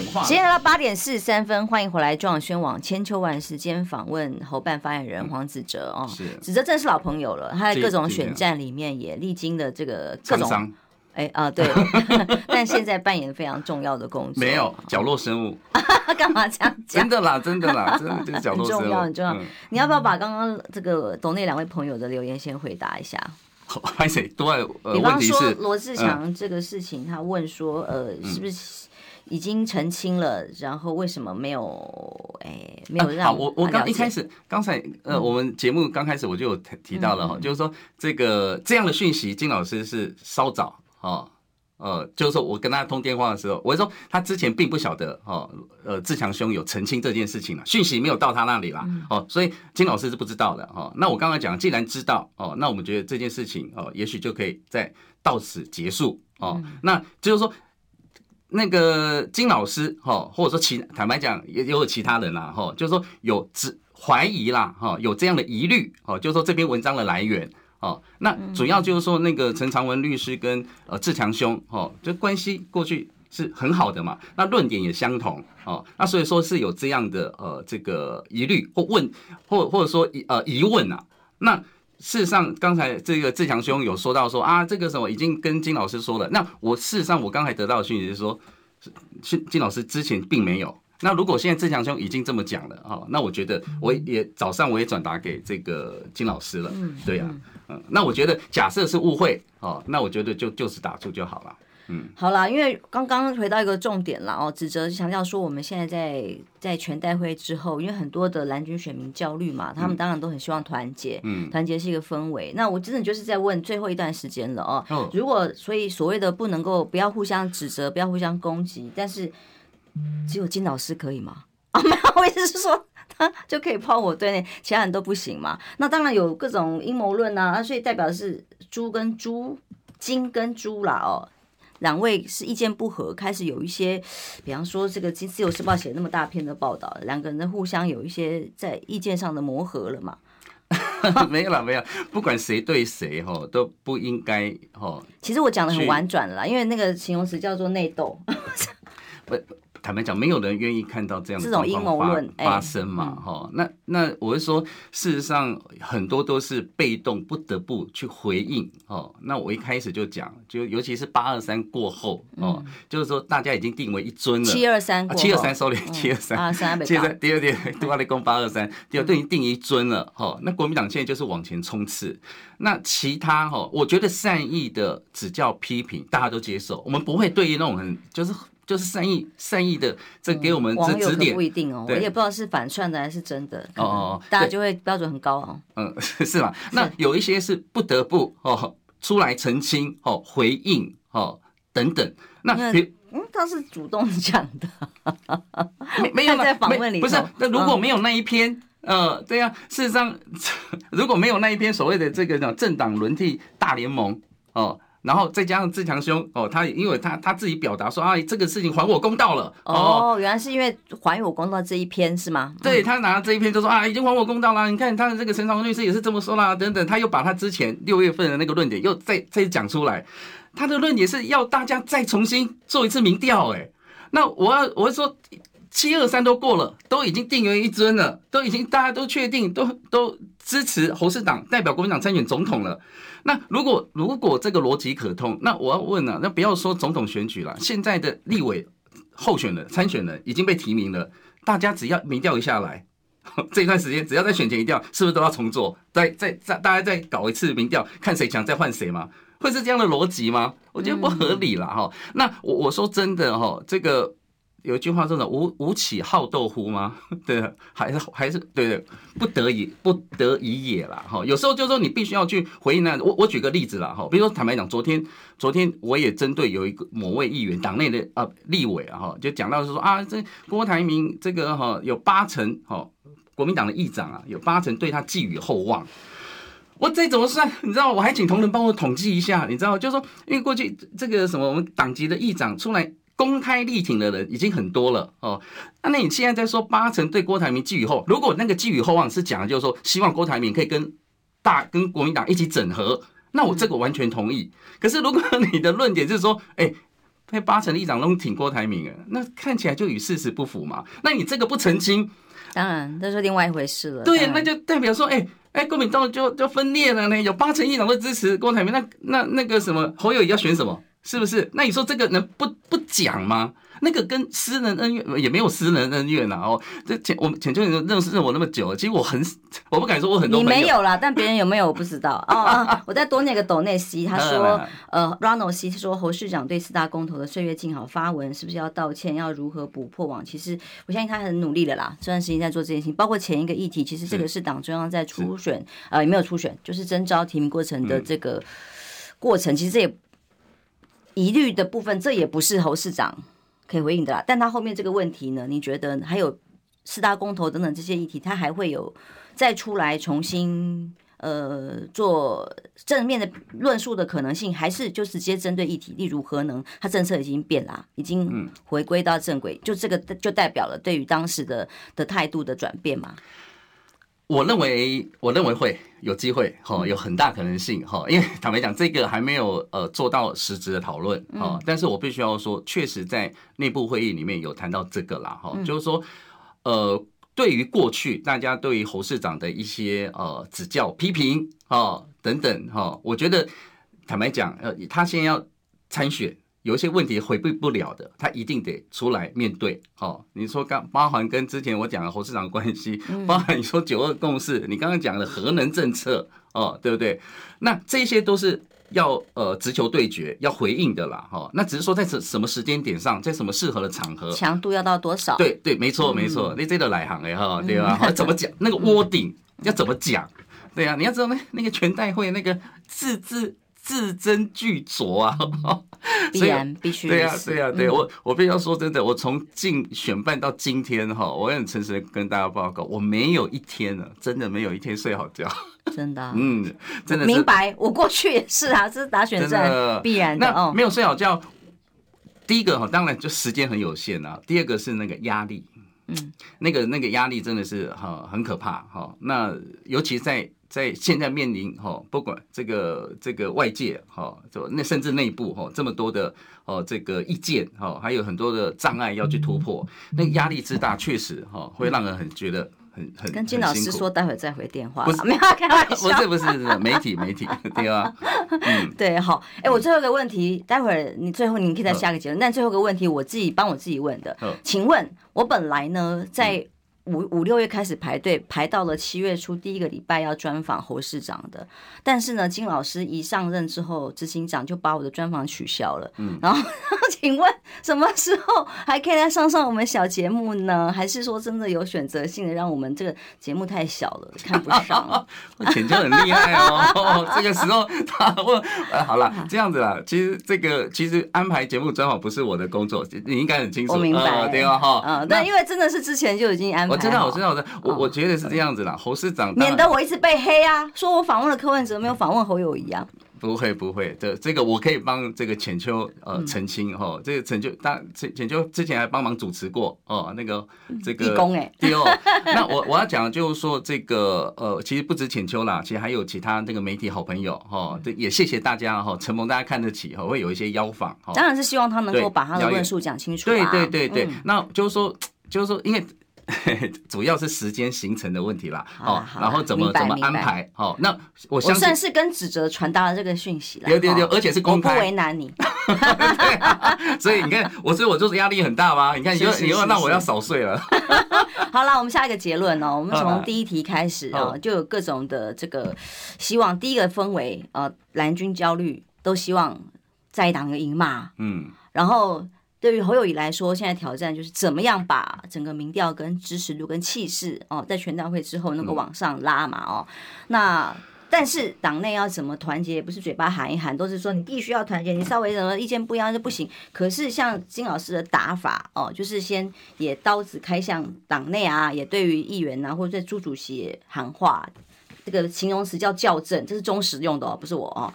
时间来到八点四十三分，欢迎回来中广宣网千秋万世今天访问侯办发言人黄子哲哦，是子哲真的是老朋友了，他在各种选战里面也历经了这个各种，哎啊对，但现在扮演非常重要的工作，没有角落生物，干嘛这样讲？真的啦，真的啦，真的这个角落生物很重要很重要。你要不要把刚刚这个斗内两位朋友的留言先回答一下？欢迎谁？都爱。比方说罗志祥这个事情，他问说，呃，是不是？已经澄清了，然后为什么没有？哎，没有让、啊、好，我我刚一开始刚才呃，我们节目刚开始我就有提到了哈，嗯、就是说这个这样的讯息，金老师是稍早哦，呃，就是说我跟他通电话的时候，我就说他之前并不晓得哦，呃，志强兄有澄清这件事情了，讯息没有到他那里啦，哦，所以金老师是不知道的哦。那我刚刚讲，既然知道哦，那我们觉得这件事情哦，也许就可以在到此结束哦，那就是说。那个金老师哈，或者说其坦白讲也有其他人啦哈，就是说有只怀疑啦哈，有这样的疑虑哦，就是说这篇文章的来源哦，那主要就是说那个陈长文律师跟呃志强兄哦，就关系过去是很好的嘛，那论点也相同哦，那所以说是有这样的呃这个疑虑或问或或者说呃疑问呐，那。事实上，刚才这个志强兄有说到说啊，这个什么已经跟金老师说了。那我事实上我刚才得到的讯息是说，金金老师之前并没有。那如果现在志强兄已经这么讲了哦，那我觉得我也早上我也转达给这个金老师了。对呀，嗯，那我觉得假设是误会哦，那我觉得就就此打住就好了。嗯，好啦，因为刚刚回到一个重点了哦，指责强调说，我们现在在在全代会之后，因为很多的蓝军选民焦虑嘛，他们当然都很希望团结，嗯，团结是一个氛围。那我真的就是在问最后一段时间了哦，哦如果所以所谓的不能够不要互相指责，不要互相攻击，但是只有金老师可以吗？啊，没有，我意思是说他就可以抛我对内，其他人都不行嘛？那当然有各种阴谋论啊，所以代表的是猪跟猪，金跟猪啦哦。两位是意见不合，开始有一些，比方说这个《金自由时报》写那么大篇的报道，两个人互相有一些在意见上的磨合了嘛？没有啦，没有，不管谁对谁哈，都不应该哈。其实我讲的很婉转了啦，因为那个形容词叫做内斗。不。坦白讲，没有人愿意看到这样的状况发发生嘛？哈，那那我是说，事实上很多都是被动，不得不去回应。哦，那我一开始就讲，就尤其是八二三过后，哦，就是说大家已经定为一尊了。七二三，七二三，sorry，七二三，八二三，七二三，第二点，对外来攻八二三，第二都已经定一尊了。哈，那国民党现在就是往前冲刺。那其他哈，我觉得善意的指教批评大家都接受，我们不会对于那种很就是。就是善意善意的，这给我们指指点不一定哦，我也不知道是反串的还是真的哦。大家就会标准很高哦。嗯，是吧？那有一些是不得不哦出来澄清哦回应哦等等。那嗯，他是主动讲的，没没有在访问里不是？那如果没有那一篇，呃，对呀，事实上 如果没有那一篇所谓的这个叫政党轮替大联盟哦。然后再加上自强兄哦，他因为他他自己表达说啊，这个事情还我公道了哦，原来是因为还我公道这一篇是吗？对，他拿这一篇就说啊，已经还我公道了。你看他的这个陈长律师也是这么说啦，等等，他又把他之前六月份的那个论点又再再讲出来，他的论点是要大家再重新做一次民调，哎，那我要我说七二三都过了，都已经定为一尊了，都已经大家都确定，都都支持侯市长代表国民党参选总统了。那如果如果这个逻辑可通，那我要问了，那不要说总统选举了，现在的立委候选人参选人已经被提名了，大家只要民调一下来，这一段时间只要在选前一调，是不是都要重做？再再再大家再搞一次民调，看谁强再换谁吗？会是这样的逻辑吗？我觉得不合理了哈。那我我说真的哈，这个。有一句话说的“吴吴起好斗乎”吗？对，还是还是对对，不得已不得已也啦。哈。有时候就是说你必须要去回应那。我我举个例子啦哈，比如说坦白讲，昨天昨天我也针对有一个某位议员党内的啊立委啊哈，就讲到是说啊，这郭台铭这个哈有八成哈国民党的议长啊有八成对他寄予厚望。我这怎么算？你知道？我还请同仁帮我统计一下，你知道？就是说，因为过去这个什么我们党籍的议长出来。公开力挺的人已经很多了哦，那那你现在在说八成对郭台铭寄予厚，如果那个寄予厚望是讲的就是说希望郭台铭可以跟大跟国民党一起整合，那我这个完全同意。可是如果你的论点就是说，哎，那八成议长都挺郭台铭啊，那看起来就与事实不符嘛。那你这个不澄清，当然这是另外一回事了。对，那就代表说，哎哎，国民党就就分裂了呢。有八成议长都支持郭台铭，那那那个什么侯友宜要选什么？是不是？那你说这个能不不讲吗？那个跟私人恩怨也没有私人恩怨呐哦。这前我浅秋你认识我那么久，其实我很我不敢说我很多。你没有啦，但别人有没有我不知道 哦，哦。我再多那个斗内西他说呃，Ronald C 说侯市长对四大公投的岁月静好发文，是不是要道歉？要如何补破网？其实我相信他很努力的啦，这段时间在做这件事情。包括前一个议题，其实这个是党中央在初选呃也没有初选，就是征召提名过程的这个过程，嗯、其实这也。疑虑的部分，这也不是侯市长可以回应的啦。但他后面这个问题呢？你觉得还有四大公投等等这些议题，他还会有再出来重新呃做正面的论述的可能性，还是就直接针对议题？例如核能，他政策已经变啦，已经回归到正轨，就这个就代表了对于当时的的态度的转变嘛？我认为，我认为会有机会，哈，有很大可能性，哈，因为坦白讲，这个还没有呃做到实质的讨论，哈，但是我必须要说，确实在内部会议里面有谈到这个啦，哈，就是说，呃，对于过去大家对于侯市长的一些呃指教、批评，哈，等等，哈，我觉得坦白讲，呃，他现在要参选。有一些问题回避不了的，他一定得出来面对。哦，你说刚包含跟之前我讲的侯市长关系，包含你说九二共识，你刚刚讲的核能政策，哦，对不对？那这些都是要呃直球对决，要回应的啦。哈，那只是说在什什么时间点上，在什么适合的场合，强度要到多少？对对，没错没错，你这个来行哎哈，对吧？怎么讲那个 wording 要怎么讲？对啊，你要知道那那个全代会那个字字。字斟句酌啊，必然必须。对呀，对呀，对我我必须要说真的，我从进选办到今天哈，我很诚实的跟大家报告，我没有一天呢，真的没有一天睡好觉。真的，嗯，真的明白。我过去也是啊，这是打选战必然的。那没有睡好觉，第一个哈，当然就时间很有限啊。第二个是那个压力，嗯，那个那个压力真的是哈很可怕哈。那尤其在。在现在面临哈，不管这个这个外界哈，就那甚至内部哈，这么多的哦这个意见哈，还有很多的障碍要去突破，那个压力之大，确实哈会让人很觉得很很。跟金老师说，待会再回电话。不是，没有开玩笑。不是不是媒体媒体 对吧？嗯，对，好，哎，我最后一个问题，待会儿你最后你可以再下个结论。但最后一个问题，我自己帮我自己问的，请问我本来呢在。五五六月开始排队，排到了七月初第一个礼拜要专访侯市长的。但是呢，金老师一上任之后，执行长就把我的专访取消了。嗯，然后，请问什么时候还可以来上上我们小节目呢？还是说真的有选择性的让我们这个节目太小了，看不上？我浅秋很厉害哦。这个时候他问，呃，好了，这样子啦。其实这个其实安排节目专访不是我的工作，你应该很清楚。我明白，对吧？哈，嗯，但因为真的是之前就已经安排。我知道，我知道，我知道，我我觉得是这样子啦。侯市长免得我一直被黑啊，说我访问了柯文哲，没有访问侯友谊啊。不会不会，这这个我可以帮这个浅秋呃澄清哈，这个浅秋当浅浅秋之前还帮忙主持过哦，那个这个义工哎，对哦。那我我要讲的就是说这个呃，其实不止浅秋啦，其实还有其他这个媒体好朋友哈，这也谢谢大家哈，承蒙大家看得起哈，会有一些邀访哈。当然是希望他能够把他的论述讲清楚。对对对对，那就是说就是说，因为。主要是时间行程的问题啦，哦，然后怎么怎么安排？哦，那我相信我算是跟指责传达了这个讯息了，对对对，而且是公开，不为难你。所以你看，我所以我就是压力很大吗？你看，你又你又让我要少睡了。好了，我们下一个结论哦，我们从第一题开始哦，就有各种的这个希望。第一个氛围，呃，蓝军焦虑，都希望在党赢嘛，嗯，然后。对于侯友宜来说，现在挑战就是怎么样把整个民调跟支持度跟气势哦，在全代会之后能够往上拉嘛哦。那但是党内要怎么团结，也不是嘴巴喊一喊，都是说你必须要团结，你稍微什么意见不一样就不行。可是像金老师的打法哦，就是先也刀子开向党内啊，也对于议员啊或者对朱主席也喊话，这个形容词叫校正，这是中时用的哦，不是我哦。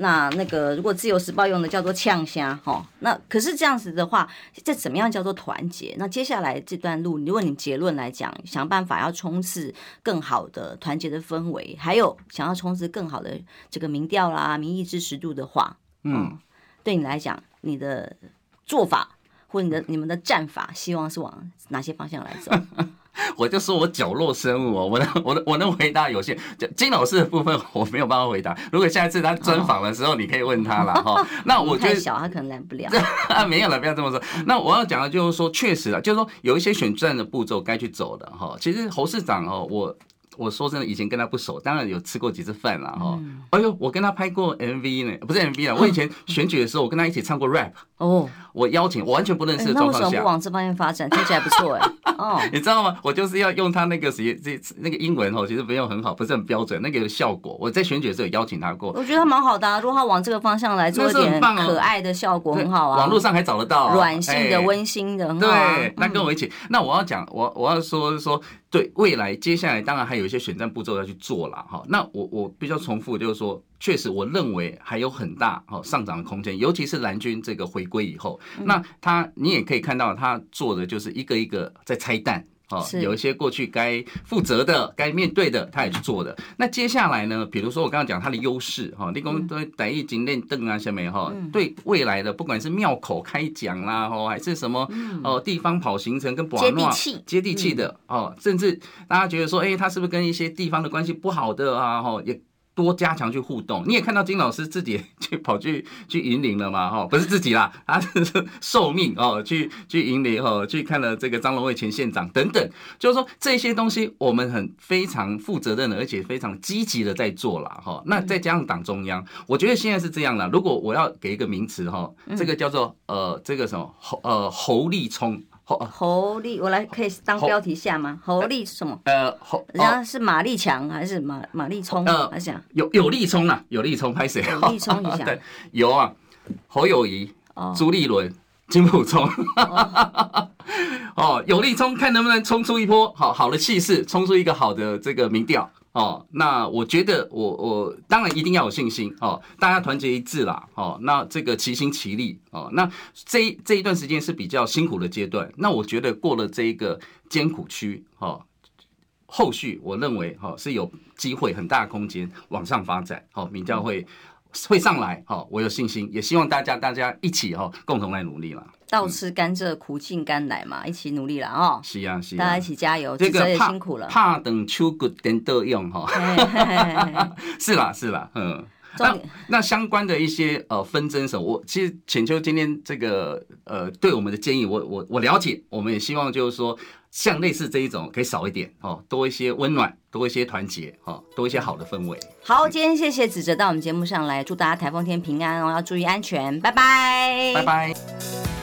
那那个，如果自由时报用的叫做呛虾哈，那可是这样子的话，这怎么样叫做团结？那接下来这段路，如果你结论来讲，想办法要冲刺更好的团结的氛围，还有想要冲刺更好的这个民调啦、民意支持度的话，嗯，对你来讲，你的做法或你的你们的战法，希望是往哪些方向来走？我就说我角落生物哦，我能我能我能回答有限。金老师的部分我没有办法回答。如果下一次他专访的时候，你可以问他了哈。那我觉得小，他可能来不了。啊，没有了，不要这么说。那我要讲的就是说，确实啊，就是说有一些选战的步骤该去走的哈。其实侯市长哦，我。我说真的，以前跟他不熟，当然有吃过几次饭了哈。哎呦，我跟他拍过 MV 呢，不是 MV 啊。我以前选举的时候，我跟他一起唱过 rap。哦，我邀请我完全不认识的状况下，那为什么不往这方面发展？听起来不错哎。哦，你知道吗？我就是要用他那个谁这那个英文哦，其实没有很好，不是很标准，那个有效果。我在选举的时候有邀请他过。我觉得他蛮好的啊，如果他往这个方向来做一点可爱的效果，很好啊。网络上还找得到，软性的、温馨的，对。那跟我一起，那我要讲，我我要说说。对未来，接下来当然还有一些选战步骤要去做了哈。那我我比较重复，就是说，确实我认为还有很大哈上涨的空间，尤其是蓝军这个回归以后，那他你也可以看到他做的就是一个一个在拆弹。哦，有一些过去该负责的、该面对的，他也去做的。那接下来呢？比如说我刚刚讲他的优势，哈，立功对台语经练凳啊，下面哈，对未来的不管是庙口开讲啦，哈，还是什么哦，地方跑行程跟接地气、接地气的哦，甚至大家觉得说，哎，他是不是跟一些地方的关系不好的啊？哈，也。多加强去互动，你也看到金老师自己 去跑去去引领了嘛？哈，不是自己啦，他是受命哦，去去引领哈，去看了这个张荣味前县长等等，就是说这些东西我们很非常负责任的，而且非常积极的在做了哈。那再加上党中央，我觉得现在是这样的。如果我要给一个名词哈，这个叫做呃，这个什么侯呃侯立聪。侯侯立，我来可以当标题下吗？侯立什么？呃，侯，人家是马立强还是马马立聪？呃，还是有有立聪啊，有立聪拍谁？有立聪一下。对，有啊，侯友宜、朱立伦、金溥聪。哦，有立聪，看能不能冲出一波好好的气势，冲出一个好的这个民调。哦，那我觉得我我当然一定要有信心哦，大家团结一致啦，哦，那这个齐心齐力哦，那这一这一段时间是比较辛苦的阶段，那我觉得过了这一个艰苦区，哦，后续我认为哈是有机会很大的空间往上发展，哦，民教会会上来，哦，我有信心，也希望大家大家一起哈共同来努力了。倒吃甘蔗，苦尽甘来嘛，一起努力了哦。是啊，是啊，大家一起加油，这个也辛苦了。怕等秋谷等都用哈。是啦，是啦，嗯。那那相关的一些呃纷争什么，我其实浅秋今天这个呃对我们的建议，我我我了解，我们也希望就是说，像类似这一种可以少一点哦，多一些温暖，多一些团结哦，多一些好的氛围。好，今天谢谢子哲到我们节目上来，祝大家台风天平安哦，要注意安全，拜拜，拜拜。